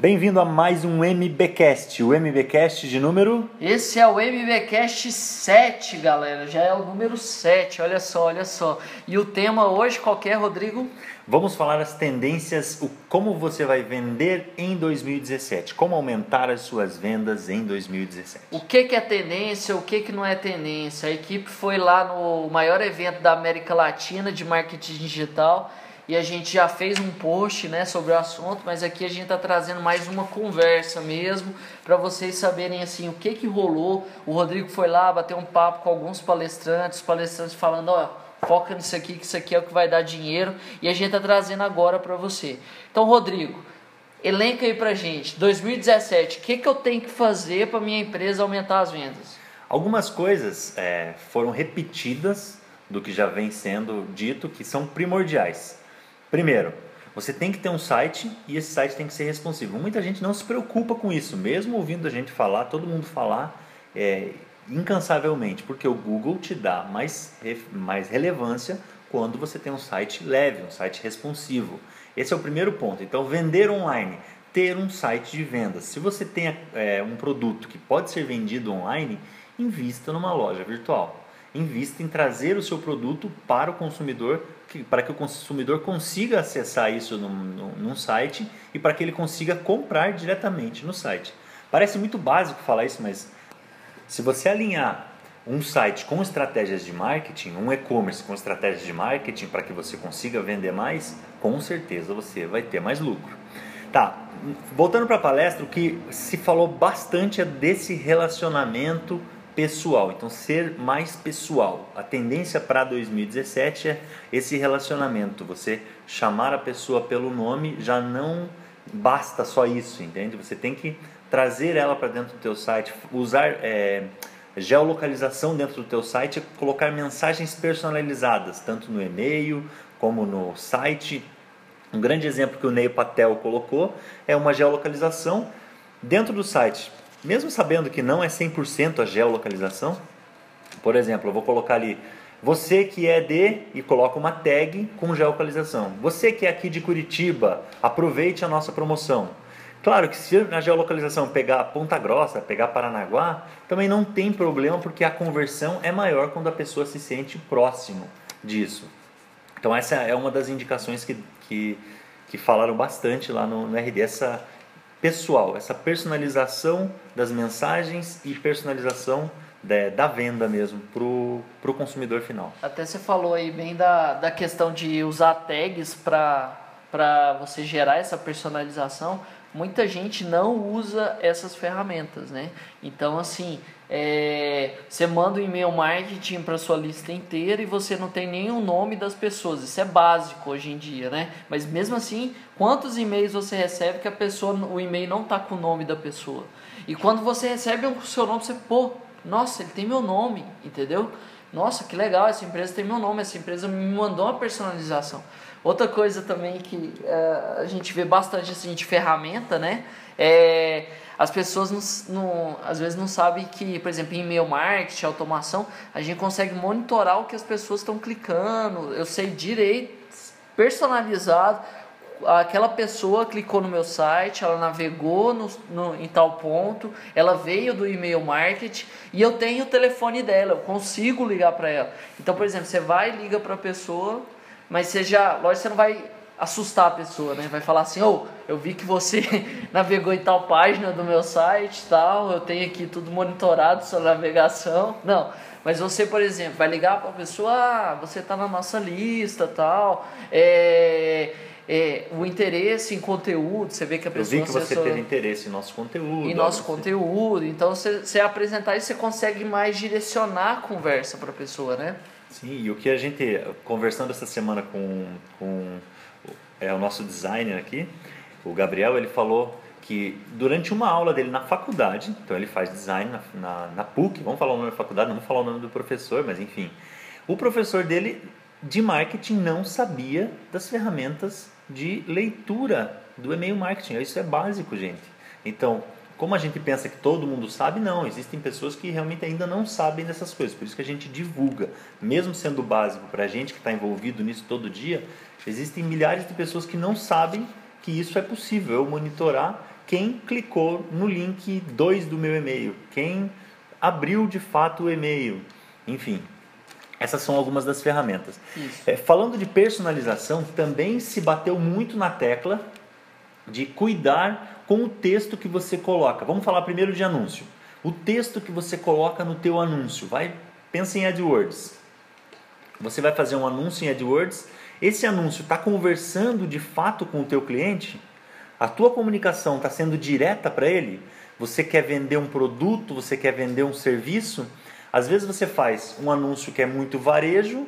Bem-vindo a mais um MBcast, o MBcast de número Esse é o MBcast 7, galera. Já é o número 7. Olha só, olha só. E o tema hoje qual é, Rodrigo? Vamos falar as tendências, o como você vai vender em 2017, como aumentar as suas vendas em 2017. O que, que é tendência, o que, que não é tendência. A equipe foi lá no maior evento da América Latina de marketing digital e a gente já fez um post né, sobre o assunto, mas aqui a gente está trazendo mais uma conversa mesmo para vocês saberem assim o que, que rolou. O Rodrigo foi lá bater um papo com alguns palestrantes, palestrantes falando, ó, foca nisso aqui, que isso aqui é o que vai dar dinheiro, e a gente está trazendo agora para você. Então, Rodrigo, elenca aí para gente, 2017, o que, que eu tenho que fazer para minha empresa aumentar as vendas? Algumas coisas é, foram repetidas do que já vem sendo dito que são primordiais. Primeiro, você tem que ter um site e esse site tem que ser responsivo. Muita gente não se preocupa com isso, mesmo ouvindo a gente falar, todo mundo falar é, incansavelmente, porque o Google te dá mais, mais relevância quando você tem um site leve, um site responsivo. Esse é o primeiro ponto. Então, vender online, ter um site de vendas. Se você tem é, um produto que pode ser vendido online, invista numa loja virtual. Invista em trazer o seu produto para o consumidor que, para que o consumidor consiga acessar isso num, num, num site e para que ele consiga comprar diretamente no site. Parece muito básico falar isso, mas se você alinhar um site com estratégias de marketing, um e-commerce com estratégias de marketing para que você consiga vender mais, com certeza você vai ter mais lucro. Tá, voltando para a palestra, o que se falou bastante é desse relacionamento pessoal. Então, ser mais pessoal. A tendência para 2017 é esse relacionamento. Você chamar a pessoa pelo nome já não basta só isso, entende? Você tem que trazer ela para dentro do teu site, usar é, geolocalização dentro do teu site, colocar mensagens personalizadas, tanto no e-mail como no site. Um grande exemplo que o Ney Patel colocou é uma geolocalização dentro do site mesmo sabendo que não é 100% a geolocalização, por exemplo, eu vou colocar ali você que é de e coloca uma tag com geolocalização. Você que é aqui de Curitiba, aproveite a nossa promoção. Claro que se na geolocalização pegar Ponta Grossa, pegar Paranaguá, também não tem problema porque a conversão é maior quando a pessoa se sente próximo disso. Então essa é uma das indicações que, que, que falaram bastante lá no, no RD, essa pessoal, essa personalização das mensagens e personalização da, da venda mesmo para o consumidor final. Até você falou aí bem da, da questão de usar tags para você gerar essa personalização. Muita gente não usa essas ferramentas, né? Então, assim, é, você manda um e-mail marketing para sua lista inteira e você não tem nenhum nome das pessoas. Isso é básico hoje em dia, né? Mas mesmo assim, quantos e-mails você recebe que a pessoa, o e-mail não está com o nome da pessoa? E quando você recebe o seu nome, você, pô, nossa, ele tem meu nome, entendeu? Nossa, que legal, essa empresa tem meu nome, essa empresa me mandou uma personalização. Outra coisa também que é, a gente vê bastante assim, de ferramenta, né? É, as pessoas não, não, às vezes não sabem que, por exemplo, em e-mail marketing, automação, a gente consegue monitorar o que as pessoas estão clicando. Eu sei direito, personalizado. Aquela pessoa clicou no meu site, ela navegou no, no, em tal ponto, ela veio do e-mail marketing e eu tenho o telefone dela, eu consigo ligar para ela. Então, por exemplo, você vai liga para a pessoa, mas você já, lógico, você não vai assustar a pessoa, né? Vai falar assim, ô, oh, eu vi que você navegou em tal página do meu site tal, eu tenho aqui tudo monitorado, sua navegação. Não, mas você, por exemplo, vai ligar para a pessoa, ah, você está na nossa lista tal, é, é, o interesse em conteúdo, você vê que a pessoa... Eu vi que você teve interesse em nosso conteúdo. Em nosso conteúdo, então você, você apresentar isso, você consegue mais direcionar a conversa para a pessoa, né? Sim, e o que a gente, conversando essa semana com, com é o nosso designer aqui, o Gabriel, ele falou que durante uma aula dele na faculdade, então ele faz design na, na, na PUC, vamos falar o nome da faculdade, não vamos falar o nome do professor, mas enfim, o professor dele de marketing não sabia das ferramentas de leitura do e-mail marketing. Isso é básico, gente. Então, como a gente pensa que todo mundo sabe, não. Existem pessoas que realmente ainda não sabem dessas coisas. Por isso que a gente divulga. Mesmo sendo básico para a gente que está envolvido nisso todo dia, existem milhares de pessoas que não sabem que isso é possível. Eu monitorar quem clicou no link 2 do meu e-mail, quem abriu de fato o e-mail, enfim. Essas são algumas das ferramentas. É, falando de personalização, também se bateu muito na tecla de cuidar com o texto que você coloca. Vamos falar primeiro de anúncio. O texto que você coloca no teu anúncio. Vai, pensa em AdWords. Você vai fazer um anúncio em AdWords. Esse anúncio está conversando de fato com o teu cliente? A tua comunicação está sendo direta para ele? Você quer vender um produto? Você quer vender um serviço? Às vezes você faz um anúncio que é muito varejo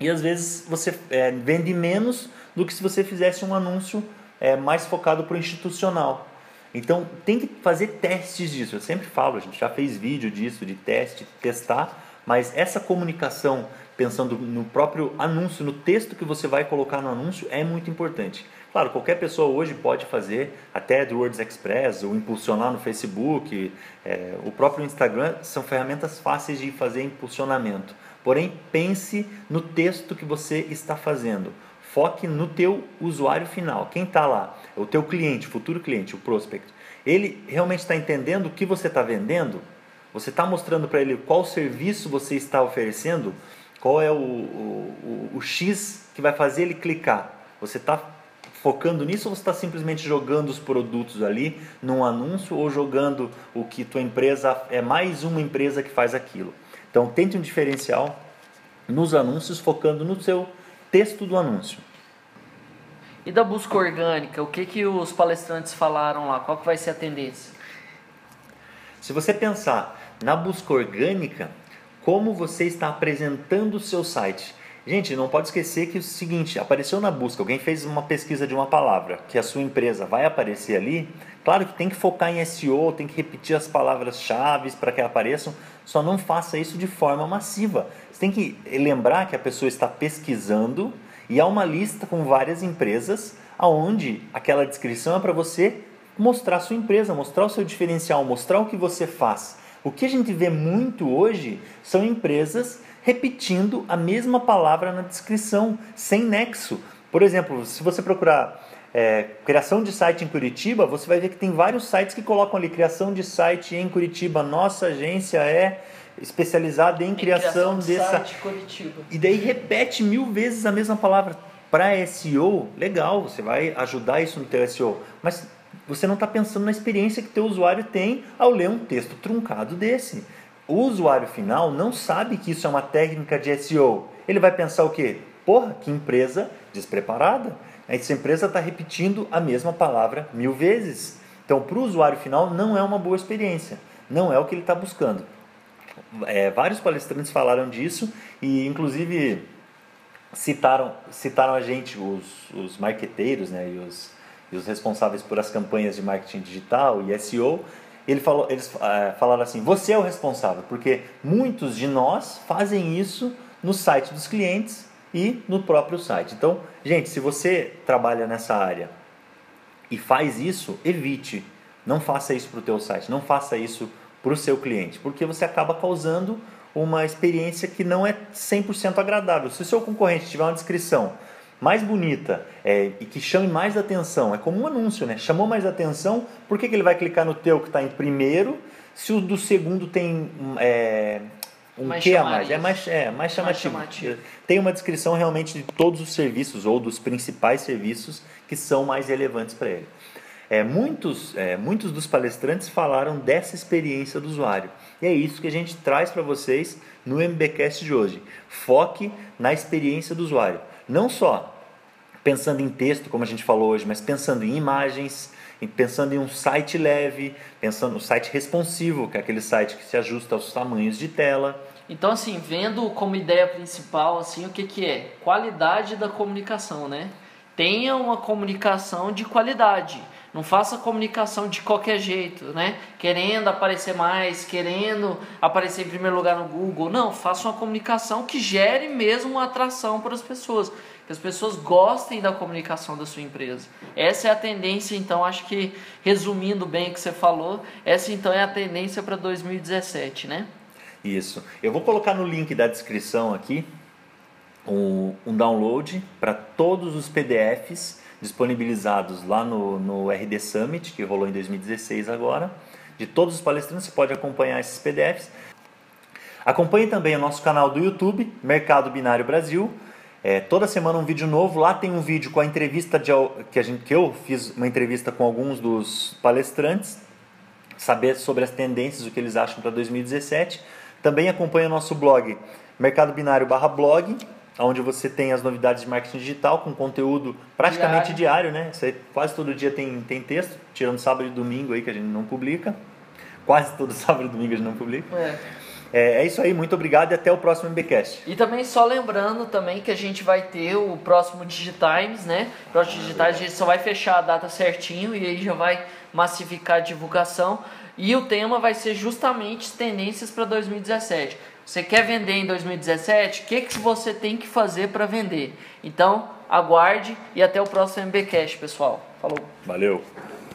e às vezes você é, vende menos do que se você fizesse um anúncio é, mais focado para o institucional. Então tem que fazer testes disso. Eu sempre falo, a gente já fez vídeo disso, de teste, testar, mas essa comunicação, pensando no próprio anúncio, no texto que você vai colocar no anúncio, é muito importante. Claro, qualquer pessoa hoje pode fazer, até AdWords Express, ou impulsionar no Facebook, é, o próprio Instagram, são ferramentas fáceis de fazer impulsionamento. Porém, pense no texto que você está fazendo. Foque no teu usuário final. Quem está lá? O teu cliente, futuro cliente, o prospect. Ele realmente está entendendo o que você está vendendo? Você está mostrando para ele qual serviço você está oferecendo? Qual é o, o, o, o X que vai fazer ele clicar? Você está focando nisso ou você está simplesmente jogando os produtos ali num anúncio ou jogando o que tua empresa é mais uma empresa que faz aquilo? Então tente um diferencial nos anúncios focando no seu texto do anúncio. E da busca orgânica, o que que os palestrantes falaram lá? Qual que vai ser a tendência? Se você pensar na busca orgânica, como você está apresentando o seu site, Gente, não pode esquecer que é o seguinte, apareceu na busca, alguém fez uma pesquisa de uma palavra, que a sua empresa vai aparecer ali, claro que tem que focar em SEO, tem que repetir as palavras-chave para que apareçam, só não faça isso de forma massiva. Você tem que lembrar que a pessoa está pesquisando e há uma lista com várias empresas aonde aquela descrição é para você mostrar a sua empresa, mostrar o seu diferencial, mostrar o que você faz. O que a gente vê muito hoje são empresas repetindo a mesma palavra na descrição, sem nexo. Por exemplo, se você procurar é, criação de site em Curitiba, você vai ver que tem vários sites que colocam ali criação de site em Curitiba. Nossa agência é especializada em, em criação, criação de site Curitiba. E daí repete mil vezes a mesma palavra. Para SEO, legal, você vai ajudar isso no teu SEO, mas você não está pensando na experiência que teu usuário tem ao ler um texto truncado desse. O usuário final não sabe que isso é uma técnica de SEO. Ele vai pensar o quê? Porra, que empresa despreparada. Essa empresa está repetindo a mesma palavra mil vezes. Então, para o usuário final, não é uma boa experiência. Não é o que ele está buscando. É, vários palestrantes falaram disso e, inclusive, citaram, citaram a gente, os, os marqueteiros né, e, os, e os responsáveis por as campanhas de marketing digital e SEO ele falou, eles é, falaram assim: você é o responsável, porque muitos de nós fazem isso no site dos clientes e no próprio site. Então, gente, se você trabalha nessa área e faz isso, evite. Não faça isso para o teu site, não faça isso para o seu cliente, porque você acaba causando uma experiência que não é 100% agradável. Se o seu concorrente tiver uma descrição mais bonita é, e que chame mais atenção. É como um anúncio, né? Chamou mais atenção, por que, que ele vai clicar no teu que está em primeiro se o do segundo tem é, um mais que a mais? É mais, é mais chamativo. mais chamativo. Tem uma descrição realmente de todos os serviços ou dos principais serviços que são mais relevantes para ele. É, muitos, é, muitos dos palestrantes falaram dessa experiência do usuário. E é isso que a gente traz para vocês no MBcast de hoje. Foque na experiência do usuário. Não só pensando em texto, como a gente falou hoje, mas pensando em imagens, pensando em um site leve, pensando no site responsivo, que é aquele site que se ajusta aos tamanhos de tela. Então, assim, vendo como ideia principal, assim, o que, que é? Qualidade da comunicação, né? Tenha uma comunicação de qualidade. Não faça comunicação de qualquer jeito, né? Querendo aparecer mais, querendo aparecer em primeiro lugar no Google. Não, faça uma comunicação que gere mesmo uma atração para as pessoas. Que as pessoas gostem da comunicação da sua empresa. Essa é a tendência, então, acho que resumindo bem o que você falou, essa então é a tendência para 2017, né? Isso. Eu vou colocar no link da descrição aqui um, um download para todos os PDFs disponibilizados lá no, no RD Summit, que rolou em 2016 agora. De todos os palestrantes, você pode acompanhar esses PDFs. Acompanhe também o nosso canal do YouTube, Mercado Binário Brasil. É, toda semana um vídeo novo. Lá tem um vídeo com a entrevista de, que, a gente, que eu fiz uma entrevista com alguns dos palestrantes, saber sobre as tendências, o que eles acham para 2017. Também acompanhe o nosso blog Mercado Binário barra blog, onde você tem as novidades de marketing digital com conteúdo praticamente diário, diário né? Você, quase todo dia tem, tem texto, tirando sábado e domingo aí que a gente não publica. Quase todo sábado e domingo a gente não publica. É. É, é, isso aí, muito obrigado e até o próximo MBcast. E também só lembrando também que a gente vai ter o próximo Digitimes, né? O próximo Digitimes a gente só vai fechar a data certinho e aí já vai massificar a divulgação. E o tema vai ser justamente tendências para 2017. Você quer vender em 2017? O que, que você tem que fazer para vender? Então, aguarde e até o próximo MBcast, pessoal. Falou. Valeu.